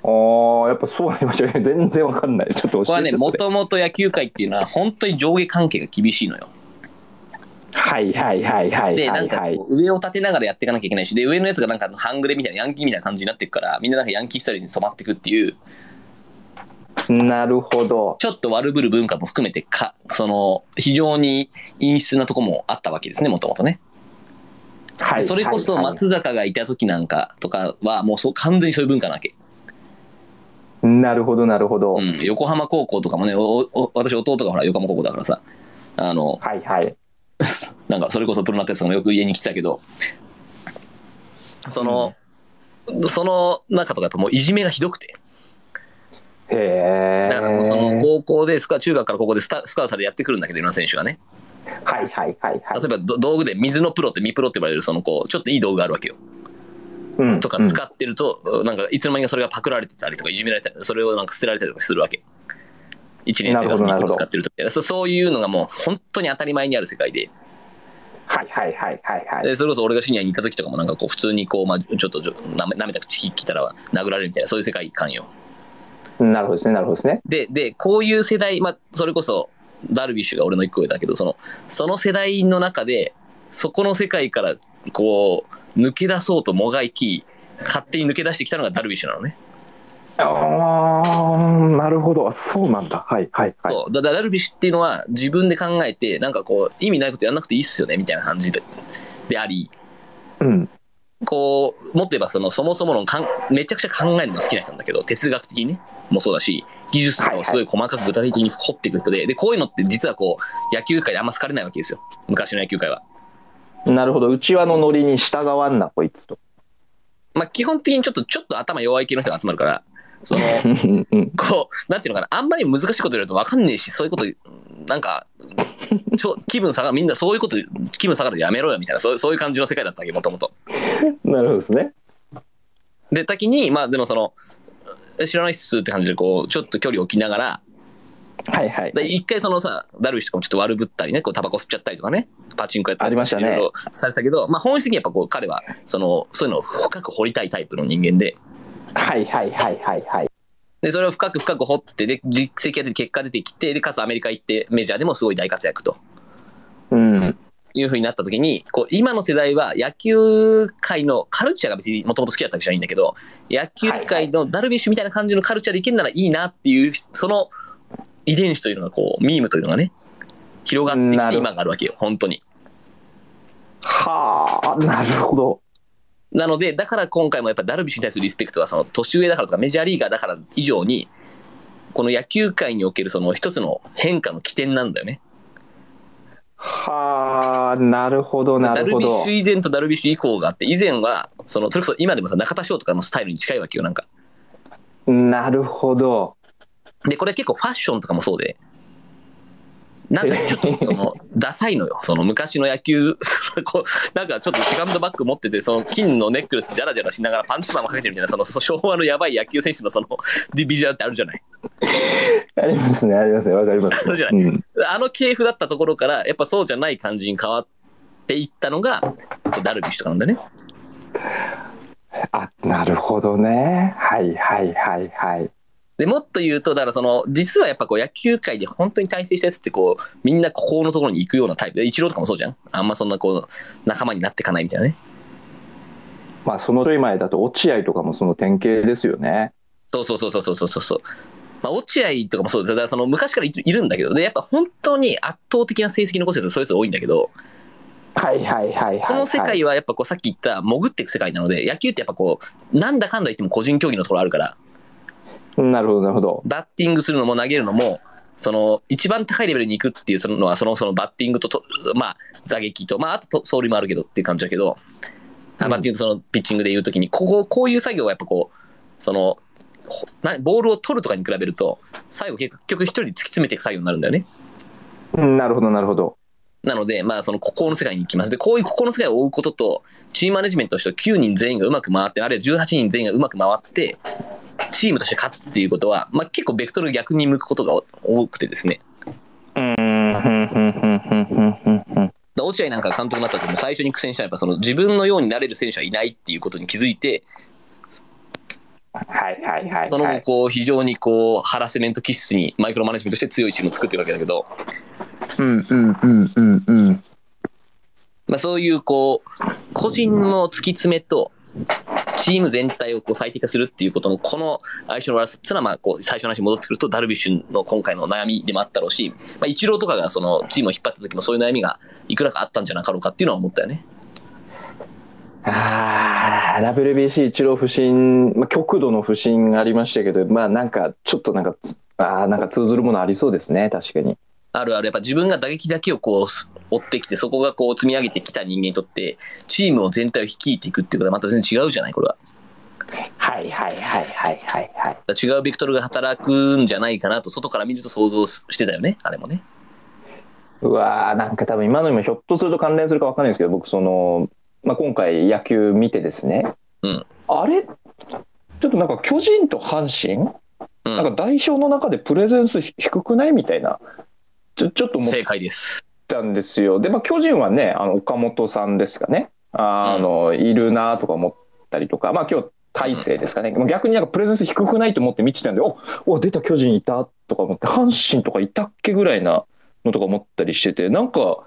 S1: ああ、やっぱそうなりましたね。全然わかんない。ちょっと
S3: これはね、
S1: そ
S3: もともと野球界っていうのは本当に上下関係が厳しいのよ。
S1: はいはいはいはい
S3: で。なんかこう上を立てながらやっていかなきゃいけないし、で、上のやつがなんか半グレみたいな、ヤンキーみたいな感じになっていくから、みんななんかヤンキースタイルに染まっていくっていう、
S1: なるほど。
S3: ちょっと悪ぶる文化も含めてか、その、非常に陰湿なとこもあったわけですね、もともとね。
S1: はい。
S3: それこそ松坂がいた時なんかとかは、もうそう完全にそういう文化なわけ。
S1: なるほどなるほど。
S3: うん、横浜高校とかもね、おお私弟がほら横浜高校だからさ、あの、
S1: はいはい。
S3: なんかそれこそプロナテストもよく家に来てたけど、その、その中とかやっぱもういじめがひどくて、だからもうその高校でスカ、中学から高校でスタスカウトされてやってくるんだけど、いろんな選手がね。
S1: はいはいはいはい。
S3: 例えばど道具で水のプロってミプロって呼ばれるそのこう、ちょっといい道具があるわけよ。
S1: うん
S3: とか使ってると、なんかいつの間にかそれがパクられてたりとかいじめられたり、それをなんか捨てられたりとかするわけ。一年生がミプロ使ってるとそそういうのがもう本当に当たり前にある世界で、
S1: はいはいはいはいはい。
S3: でそれこそ俺がシニアに行った時とかもなんかこう普通にこう、まあ、ちょっとなめ舐めた口来たら殴られるみたいなそういう世界観よ。
S1: なるほどですねなるほどですね。
S3: で、で、こういう世代、まあ、それこそ、ダルビッシュが俺の一個上だけど、その、その世代の中で、そこの世界から、こう、抜け出そうともがいき、勝手に抜け出してきたのがダルビッシュなのね。
S1: ああなるほどそうなんだはいはいはい。
S3: そう。だだダルビッシュっていうのは、自分で考えて、なんかこう、意味ないことやんなくていいっすよね、みたいな感じで、であり、
S1: うん
S3: こう、もっと言えば、その、そもそものかん、めちゃくちゃ考えるの好きな人なんだけど、哲学的にね、もそうだし、技術とかをすごい細かく具体的に掘っていく人で、で、こういうのって実はこう、野球界であんま好かれないわけですよ。昔の野球界は。
S1: なるほど内輪のノリに従わんなこいつと。
S3: まあ、基本的にちょっと、ちょっと頭弱い系の人が集まるから、その、こう、なんていうのかな、あんまり難しいこと言われると分かんねえし、そういうこと、なんか、ちょ気分下がる、みんなそういうこと、気分下がるでやめろよみたいな、そうそういう感じの世界だったわけ、もともと。
S1: なるほどですね。
S3: で、時に、まあでもその、え知らないっすって感じで、こう、ちょっと距離を置きながら、
S1: はいはい。
S3: で一回そのさ、ダルビッシュとかもちょっと悪ぶったりね、こうタバコ吸っちゃったりとかね、パチンコやったりとかされてたけど、まあ本質的にやっぱこう彼は、その、そういうのを深く掘りたいタイプの人間で、
S1: はいはいはいはいはい。
S3: で、それを深く深く掘って、で、実績が出て結果出てきて、で、かつアメリカ行ってメジャーでもすごい大活躍と
S1: うん
S3: いうふうになった時に、こう、今の世代は野球界のカルチャーが別にもともと好きだったわけじゃないんだけど、野球界のダルビッシュみたいな感じのカルチャーでいけるならいいなっていう、その遺伝子というのがこう、ミームというのがね、広がってきて今があるわけよ、本当に。
S1: はあなるほど。
S3: なので、だから今回もやっぱダルビッシュに対するリスペクトは、その年上だからとかメジャーリーガーだから以上に、この野球界におけるその一つの変化の起点なんだよね。
S1: はあなるほどな
S3: ダ
S1: るほど
S3: ルビッシュ。以前とダルビッシュ以降があって、以前は、その、それこそ今でもさ、中田翔とかのスタイルに近いわけよ、なんか。
S1: なるほど。
S3: で、これ結構ファッションとかもそうで、なんかちょっとその、ダサいのよ。その昔の野球、なんかちょっとセカンドバッグ持ってて、その金のネックレスジャラジャラしながらパンチパーマかけてるみたいな、その昭和のやばい野球選手のその、ディビジュアルってあるじゃない？
S1: ありますねありますねわかります。
S3: あるじゃない？
S1: うん
S3: あの系譜だったところから、やっぱそうじゃない感じに変わっていったのが、ダルビッシュとかなんだよね。
S1: あなるほどね。はいはいはいはい。
S3: でもっと言うと、だからその、実はやっぱこう野球界で本当に大成したやつってこう、みんなここのところに行くようなタイプで、イチローとかもそうじゃんあんまそんなこう、仲間になっていかないみたいなね。
S1: まあそのちょい前だと落合とかもその典型ですよね。
S3: そうそうそうそうそうそうそう。まあ、落合とかもそうですだからその昔からいいるんだけど、で、やっぱ本当に圧倒的な成績残せるそういう人多いんだけど、
S1: はいはいはいはい、はい。
S3: この世界はやっぱこうさっき言った潜っていく世界なので、野球ってやっぱこう、なんだかんだ言っても個人競技のところあるから、
S1: なるほどなるほど。
S3: バッティングするのも投げるのも、その、一番高いレベルに行くっていうそののは、その、そのバッティングとと、まあ、打撃と、まあ、あとと、走塁もあるけどっていう感じだけど、あバッティングとその、ピッチングで言うときに、ここ、こういう作業はやっぱこう、その、ほなボールを取るとかに比べると、最後結局一人で突き詰めていく作業になるんだよね。
S1: うんなるほど、なるほど。
S3: なので、まあ、そのここの世界に行きます。で、こういうここの世界を追うことと、チームマネジメントとして9人全員がうまく回って、あるいは18人全員がうまく回って、チームとして勝つっていうことは、まあ、結構ベクトル逆に向くことが多くてですね。
S1: うん、んんんんんんん。
S3: 落合なんか監督になった時も最初に苦戦したのはその自分のようになれる選手はいないっていうことに気づいて、その後こう非常にこうハラスメント気質にマイクロマネジメントして強いチームを作ってるわけだけど、
S1: うんうんうんうんうん。
S3: まあ、そういうこう個人の突き詰めとチーム全体をこう最適化するっていうことのこの相性の悪さっていうのはまあこう最初の話に戻ってくるとダルビッシュの今回の悩みでもあったろうし、まあ、イチローとかがそのチームを引っ張った時もそういう悩みがいくらかあったんじゃなかろうかっていうのは思ったよね。
S1: ああ、WBC 一郎不振、まあ、極度の不振ありましたけど、まあなんか、ちょっとなんかつ、ああ、なんか通ずるものありそうですね、確かに。
S3: あるある、やっぱ自分が打撃だけをこう追ってきて、そこがこう積み上げてきた人間にとって、チームを全体を率いていくっていうことはまた全然違うじゃない、これは。
S1: はいはいはいはいはいはい。
S3: 違うベクトルが働くんじゃないかなと、外から見ると想像してたよね、あれもね。
S1: うわーなんか多分今のにもひょっとすると関連するかわかんないですけど、僕その、まあ、今回野球見てですね、
S3: うん。
S1: あれ？ちょっとなんか巨人と阪神、
S3: うん。
S1: なんか代表の中でプレゼンス低くない？みたいな、ちょちょっと
S3: 正解です。
S1: たんですよ。で、まあ、巨人はね、あの岡本さんですかね、あの、いるなとか思ったりとか、まあ今日大勢ですかね、まあ逆になんかプレゼンス低くないと思って見てたんで、おお、出た巨人いたとか思って、阪神とかいたっけぐらいなのとか思ったりしてて、なんか、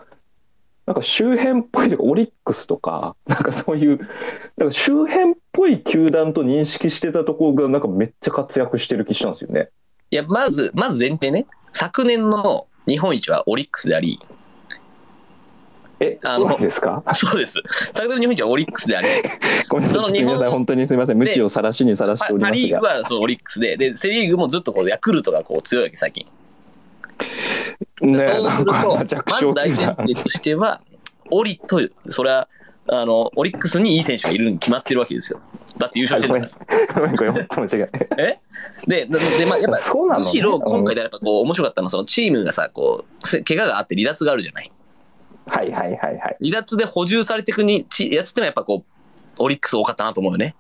S1: なんか周辺っぽいとか、オリックスとか、なんかそういう、なんか周辺っぽい球団と認識してたところが、なんかめっちゃ活躍してる気したんですよね。
S3: いや、まず、まず前提ね、昨年の日本一はオリックスであり、
S1: え、
S3: あの
S1: ですか？
S3: そうです。昨年の日本一はオリックスであり、その日本
S1: 本当にすみません、無知をさらしにさらして
S3: パ
S1: おりますが
S3: パリーグ。はそのオリックスで、で、セリーグもずっとこうヤクルトがこう強いわけ、最近。
S1: ね
S3: そうすると、まず大前提としては、オリと、それは、あの、オリックスにいい選手がいるに決まってるわけですよ。だって優勝して
S1: ご
S3: る
S1: んごめんごめん間違い
S3: ら。え？で、で、でまあ、やっぱ、
S1: そうなの？ね
S3: むしろ今回でやっぱこう、面白かったのは、そのチームがさ、こう、せ怪我があって離脱があるじゃない？
S1: はいはいはいはい
S3: 離脱で補充されていくにちやつってのはやっぱこう、オリックス多かったなと思うよね。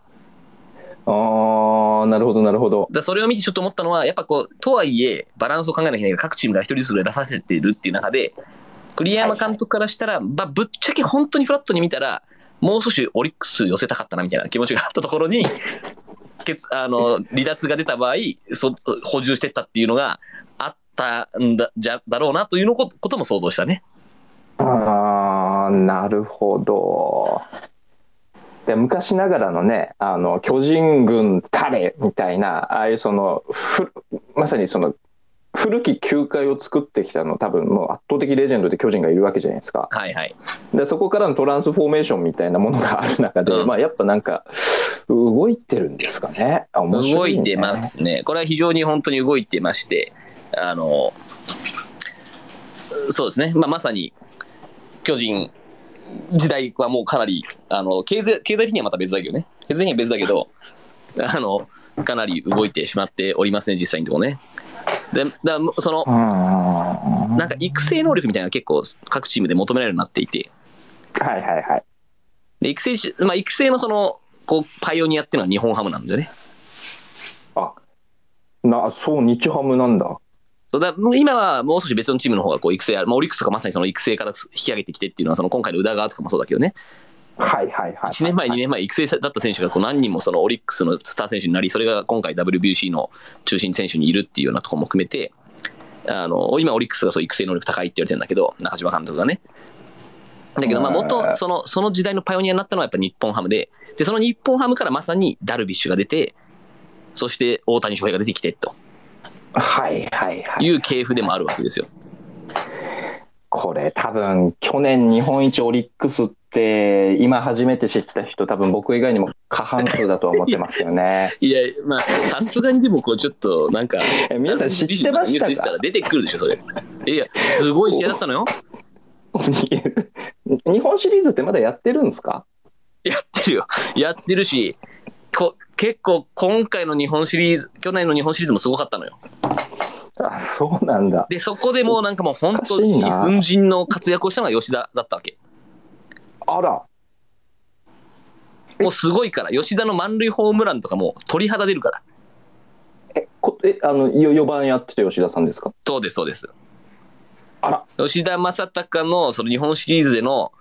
S1: ああなるほどなるほど
S3: だそれを見てちょっと思ったのは、やっぱこう、とはいえ、バランスを考えなきゃいけないけど、各チームが一人ずつぐらい出させてるっていう中で、栗山監督からしたら、まあ、ぶっちゃけ本当にフラットに見たら、もう少しオリックス寄せたかったなみたいな気持ちがあったところに、けつあの離脱が出た場合そ、補充してったっていうのがあったんだじゃだろうなというのこことも想像したね。
S1: ああなるほどで昔ながらのねあの巨人軍タレみたいなああいうそのふまさにその古き球界を作ってきたの多分もう圧倒的レジェンドで巨人がいるわけじゃないですか
S3: はいはい。
S1: でそこからのトランスフォーメーションみたいなものがある中で、
S3: うん
S1: まあやっぱなんか動いてるんですかねね
S3: 動いてますね。これは非常に本当に動いてまして、あの、そうですね。まあ、まさに、巨人時代はもうかなり、あの、経済、経済的にはまた別だけどね。経済的には別だけど、あの、かなり動いてしまっておりますね、実際のところね。で、だその、
S1: うん
S3: なんか育成能力みたいなのが結構各チームで求められるようになっていて、
S1: はいはいはい。
S3: で育成し、まあ、育成のその、こう、パイオニアっていうのは日本ハムなんだよね。
S1: あなそう日ハムなんだ。
S3: そうだ今はもう少し別のチームの方がこう育成ある、まあ、オリックスとかまさにその育成から引き上げてきてっていうのは、その今回の宇田川とかもそうだけどね、
S1: はいはいはい。
S3: 1年前、2年前、育成だった選手がこう何人もそのオリックスのスター選手になり、それが今回 WBC の中心選手にいるっていうようなところも含めて、あの今、オリックスがそう育成能力高いって言われてるんだけど、中島監督がね。だけど、まあ
S1: うん
S3: 元その、その時代のパイオニアになったのはやっぱ日本ハムで、で、その日本ハムからまさにダルビッシュが出て、そして大谷翔平が出てきてと。
S1: はいはいはい。
S3: いう系譜でもあるわけですよ。
S1: これ多分去年日本一オリックスって今初めて知った人多分僕以外にも過半数だと思ってますよね。
S3: いや、まあ、さすがにでも、こう、ちょっと、なんか、
S1: え皆さん知ってましたか？
S3: ニュース出てたら出てくるでしょ、それ。いや、すごい試合だったのよ。
S1: 日本シリーズってまだやってるんですか？
S3: やってるよ。やってるし、こ結構、今回の日本シリーズ、去年の日本シリーズもすごかったのよ。
S1: あそうなんだ。
S3: で、そこでもうなんかもう本当に
S1: おかしいな
S3: 粉人の活躍をしたのが吉田だったわけ。
S1: あら。
S3: もうすごいから、吉田の満塁ホームランとかも鳥肌出るから。
S1: え、こえあのよ4番やってた吉田さんですか？
S3: そうです、そうです。
S1: あら。
S3: 吉田正尚のその日本シリーズでの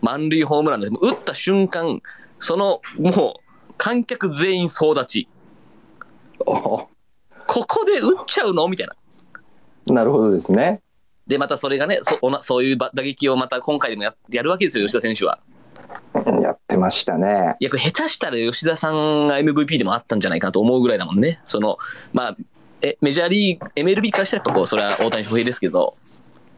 S3: 満塁ホームランで、打った瞬間、そのもう観客全員総立ち。
S1: お
S3: ここで打っちゃうの？みたいな。
S1: なるほどですね。
S3: で、またそれがね、そおなそういうば打撃をまた今回でもややるわけですよ、吉田選手は。
S1: やってましたね。
S3: いや、これ下手したら吉田さんが MVP でもあったんじゃないかなと思うぐらいだもんね。その、まあ、えメジャーリーグ、MLB からしたらやっぱこう、それは大谷翔平ですけど、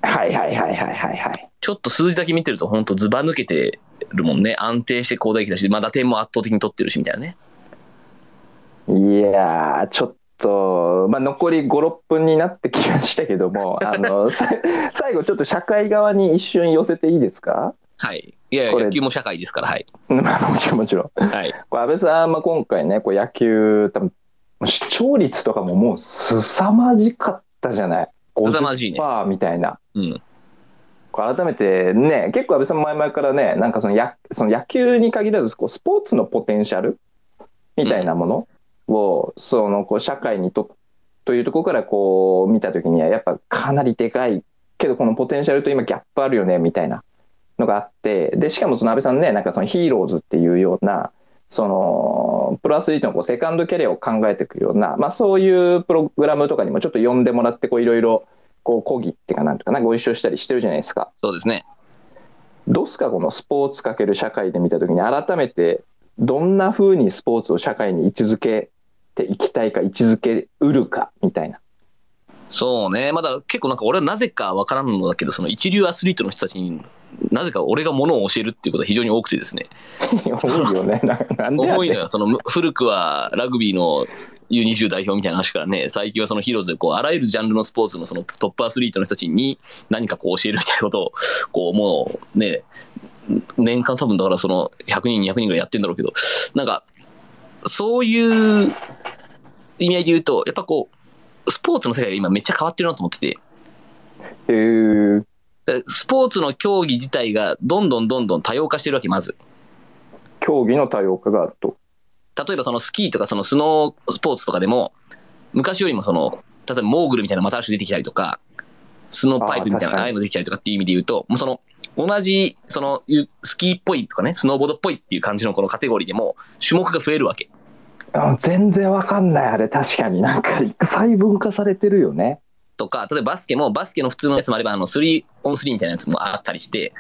S1: はいはいはいはいはいはい。
S3: ちょっと数字だけ見てると本当ずば抜けてるもんね。安定して高打撃だし、まあ打点も圧倒的に取ってるしみたいなね。
S1: いやー、ちょっと、まあ、残り5、6分になってきましたけども、あの、さ最後ちょっと社会側に一瞬寄せていいですか？
S3: はい。いや野球も社会ですから、はい。
S1: まあもちろんもちろん。
S3: はい。
S1: 安倍さん、まあ、今回ね、こう野球、多分視聴率とかももう凄まじかったじゃない？
S3: 凄まじいね
S1: 50%みたいな。
S3: うん。
S1: 改めてね、結構安倍さん前々からね、なんかそのやその野球に限らずこうスポーツのポテンシャルみたいなものを、そのこう社会にとというところからこう見たときにはやっぱかなりでかいけどこのポテンシャルと今ギャップあるよねみたいなのがあってでしかもその安倍さんねなんかそのヒーローズっていうようなそのプロアスリートのこうセカンドキャリアを考えていくような、まあ、そういうプログラムとかにもちょっと呼んでもらってこういろいろこう講義っていうかなんとかなご一緒したりしてるじゃないですか。
S3: そうですね。
S1: どうすかこのスポーツかける社会で見た時に改めてどんな風にスポーツを社会に位置づけていきたいか位置づけうるかみたいな。
S3: そうね。まだ結構なんか俺はなぜかわからんのだけど、その一流アスリートの人たちになぜか俺がものを教えるっていうことが非常に多くてですね。
S1: 多いよね。ななんで
S3: 多いのよ。その古くはラグビーの U20 代表みたいな話からね、最近はそのヒーローズでこう、あらゆるジャンルのスポーツのそのトップアスリートの人たちに何かこう教えるみたいなことを、こうもうね、年間多分だからその100人、200人ぐらいやってんだろうけど、なんか、そういう意味合いで言うと、やっぱこう、スポーツの世界が今めっちゃ変わってるなと思ってて、
S1: へ
S3: スポーツの競技自体がどんどんどんどん多様化してるわけ、まず。
S1: 競技の多様化があると。
S3: 例えばそのスキーとかそのスノースポーツとかでも、昔よりもその、例えばモーグルみたいなまた足出てきたりとか、スノーパイプみたいな
S1: あ
S3: ああいうの出てきたりとかっていう意味で言うと、もうその、同じ、その、ゆスキーっぽいとかね、スノーボードっぽいっていう感じのこのカテゴリーでも、種目が増えるわけ。
S1: あ全然わかんないあれ確かになんか細分化されてるよね。
S3: とか、例えばバスケも、バスケの普通のやつもあれば、あの、3 on 3みたいなやつもあったりして、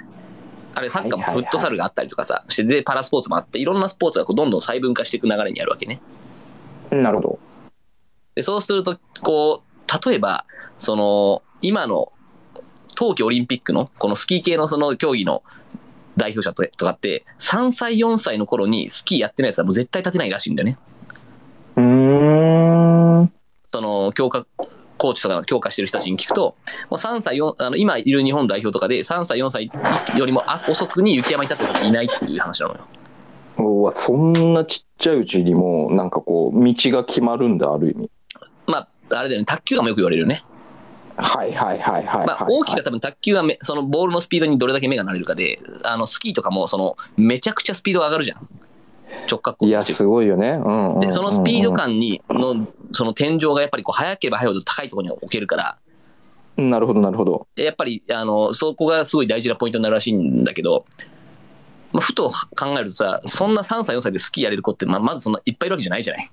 S3: あれサッカーもフットサルがあったりとかさ、してで、パラスポーツもあって、いろんなスポーツがこうどんどん細分化していく流れにあるわけね。
S1: なるほど。
S3: で、そうすると、こう、例えば、その、今の冬季オリンピックの、このスキー系のその競技の代表者ととかって、3歳、4歳の頃にスキーやってないやつはもう絶対立てないらしいんだよね。
S1: うーん。
S3: その、強化、コーチとかが強化してる人たちに聞くと、もう3歳、4あの今いる日本代表とかで、3歳、4歳よりもあ遅くに雪山に立ってる人いないっていう話なのよ。
S1: うわそんなちっちゃいうちにもうなんかこう道が決まるんだある意味。
S3: まあ、あれだよね、卓球とかもよく言われるよね。
S1: はいはいはいはいはい、
S3: まあ、大きくは多分卓球はめそのボールのスピードにどれだけ目が慣れるかで、あのスキーとかもそのめちゃくちゃスピードが上がるじゃん。直角
S1: いやすごいよね。うんうんうんうん
S3: で、そのスピード感にのその天井がやっぱりこう速ければ速いほど高いところに置けるから、
S1: なるほどなるほど。
S3: やっぱりあのそこがすごい大事なポイントになるらしいんだけど、まあ、ふと考えるとさ、そんな3歳、4歳でスキーやれる子って、まあ、まずそんないっぱいいるわけじゃないじゃない？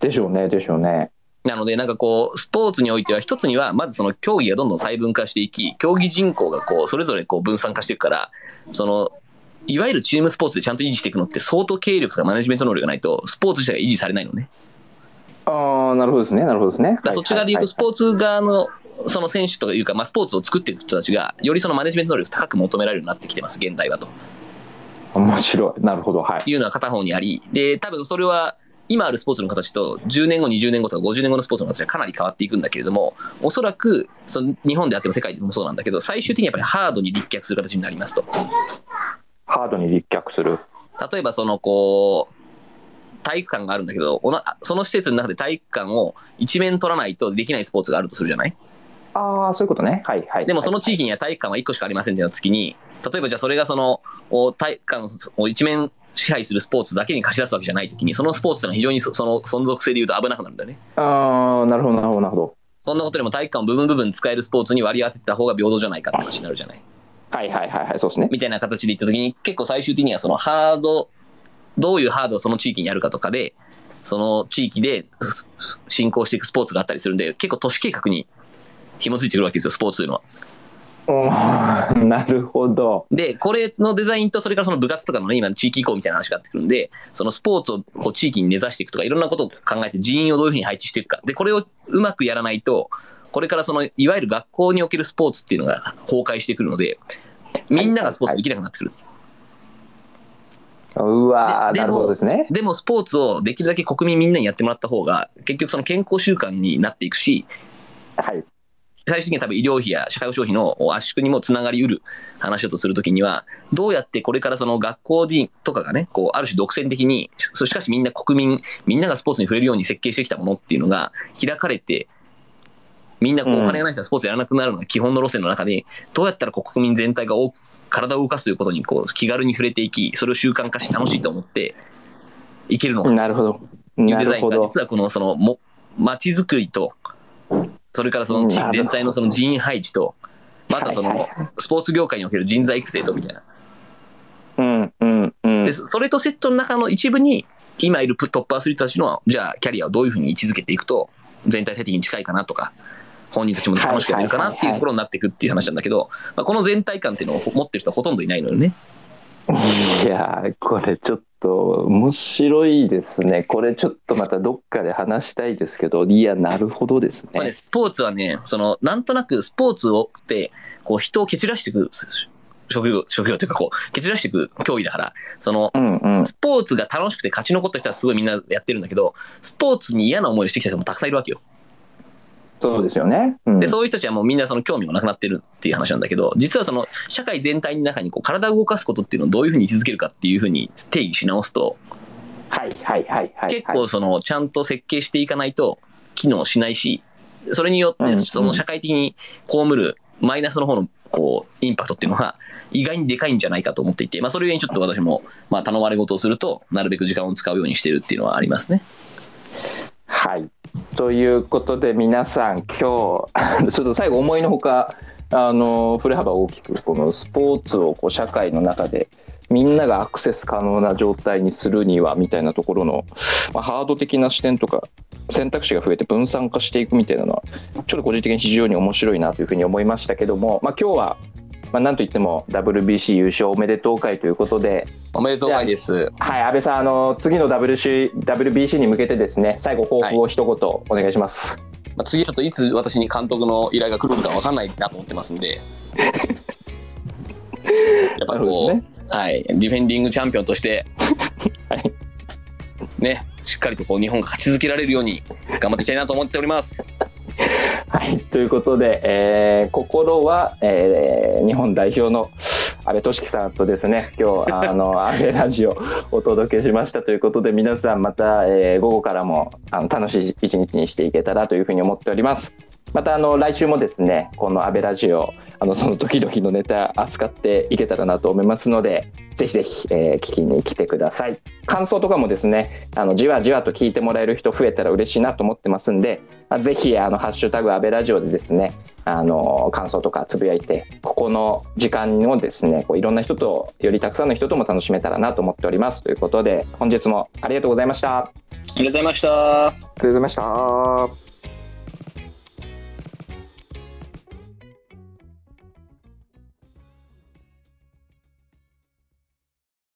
S1: でしょうねでしょうね。
S3: なので、なんかこう、スポーツにおいては、一つには、まずその競技がどんどん細分化していき、競技人口がこう、それぞれこう分散化していくから、その、いわゆるチームスポーツでちゃんと維持していくのって、相当経営力とかマネジメント能力がないと、スポーツ自体が維持されないのね。
S1: ああなるほどですねなるほどですね。
S3: そっち側で言うと、スポーツ側のその選手というか、まあ、スポーツを作っていく人たちが、よりそのマネジメント能力高く求められるようになってきてます、現代はと
S1: 面白い。なるほど。はい。
S3: いうのは片方にあり、で、多分それは、今あるスポーツの形と10年後、20年後とか50年後のスポーツの形はかなり変わっていくんだけれども、おそらくその日本であっても世界でもそうなんだけど、最終的にやっぱりハードに立脚する形になりますと。
S1: ハードに立脚する。
S3: 例えばそのこう、体育館があるんだけど、その施設の中で体育館を一面取らないとできないスポーツがあるとするじゃない？
S1: ああ、そういうことね。はいはい。
S3: でもその地域には体育館は1個しかありませんっていう月に、例えばじゃあそれがそのお体育館を一面支配するスポーツだけに貸し出すわけじゃないときに、そのスポーツってのは非常にそその存続性でいうと危なくなるんだよね。
S1: ああ、なるほど、なるほど、なるほど。
S3: そんなことよりも体育館を部分部分使えるスポーツに割り当ててた方が平等じゃないかって話になるじゃない？
S1: はいはいはいはい、そうですね。
S3: みたいな形で言ったときに、結構最終的にはそのハード、どういうハードをその地域にあるかとかで、その地域です進行していくスポーツがあったりするんで、結構都市計画に紐づいてくるわけですよ、スポーツというのは。
S1: なるほど。
S3: で、これのデザインと、それからその部活とかのね、今の地域移行みたいな話があってくるんで、そのスポーツをこう地域に根ざしていくとか、いろんなことを考えて人員をどういうふうに配置していくか。で、これをうまくやらないと、これからその、いわゆる学校におけるスポーツっていうのが崩壊してくるので、みんながスポーツできなくなってくる。
S1: うわなるほどですね。
S3: でもスポーツをできるだけ国民みんなにやってもらった方が、結局その健康習慣になっていくし、
S1: はい。
S3: 最終的には多分医療費や社会保障費の圧縮にもつながりうる話だとするときには、どうやってこれからその学校にとかがね、こう、ある種独占的に、そしかしみんな国民、みんながスポーツに触れるように設計してきたものっていうのが開かれて、みんなこう
S1: うん
S3: お金がない人はスポーツやらなくなるのが基本の路線の中で、どうやったら国民全体が多く体を動かすということにこう気軽に触れていき、それを習慣化し楽しいと思っていけるのか
S1: なるほど。
S3: いうデザイン。が実はこのそのも街づくりとそれからその地域全体のその人員配置とまたそ
S1: はい
S3: のスポーツ業界における人材育成とみたいな
S1: うんうんうん
S3: で。それとセットの中の一部に今いるトップアスリートたちのじゃあキャリアをどういうふうに位置づけていくと全体的に近いかなとか本人たちも楽しくやれるかなっていうところになっていくっていう話なんだけど、まあ、この全体感っていうのを持ってる人はほとんどいないのよね。
S1: いやーこれちょっと面白いですね。これちょっとまたどっかで話したいですけど、いや、なるほどです
S3: まあね、
S1: ね。
S3: スポーツはね、その、なんとなくスポーツをって、こう、人を蹴散らしていく職業、職業というか、こう、蹴散らしていく競技だから、その、
S1: うんうん。
S3: スポーツが楽しくて勝ち残った人はすごいみんなやってるんだけど、スポーツに嫌な思いをしてきた人もたくさんいるわけよ。
S1: そうですよね。うん
S3: で、そういう人たちはもうみんなその興味もなくなってるっていう話なんだけど、実はその、社会全体の中にこう、体を動かすことっていうのをどういうふうに位置づけるかっていうふうに定義し直すと、
S1: はいはいはいはい。
S3: 結構その、ちゃんと設計していかないと機能しないし、それによって、
S1: うん
S3: その社会的に被るマイナスの方の、こう、インパクトっていうのが意外にでかいんじゃないかと思っていて、まあ、それゆえにちょっと私も、まあ、頼まれ事をすると、なるべく時間を使うようにしてるっていうのはありますね。
S1: はい。ということで皆さん今日ちょっと最後思いのほかあの振れ幅大きくこのスポーツをこう社会の中でみんながアクセス可能な状態にするにはみたいなところの、まあ、ハード的な視点とか選択肢が増えて分散化していくみたいなのはちょっと個人的に非常に面白いなというふうに思いましたけども、まあ、今日は、まあ、なんといっても WBC 優勝おめでとう会ということで
S3: おめでとうございです。
S1: はい、安倍さん、あの次の WC WBC に向けてですね、最後抱負を一言お願いします。
S3: まあ、次ちょっといつ私に監督の依頼が来るのか分かんないなと思ってますんで。やっぱこう、
S1: ね。
S3: はい、ディフェンディングチャンピオンとして、
S1: はい
S3: ね、しっかりとこう日本が勝ち続けられるように頑張っていきたいなと思っております。
S1: はい、ということで、えー心は、えー日本代表の安倍俊樹さんとですね、今日 あの安倍ラジオをお届けしましたということで、皆さんまた、えー午後からもあの楽しい一日にしていけたらというふうに思っております。またあの来週もですね、この安倍ラジオ、あのその時々のネタ扱っていけたらなと思いますので、ぜひぜひ、えー聞きに来てください。感想とかもですね、あのじわじわと聞いてもらえる人増えたら嬉しいなと思ってますんで、まあぜひあのハッシュタグ安倍ラジオでですね、あの感想とかつぶやいて、ここの時間をですね、こういろんな人とよりたくさんの人とも楽しめたらなと思っておりますということで、本日もありがとうございました。あり
S3: ありがとうございました。
S1: がとうございました。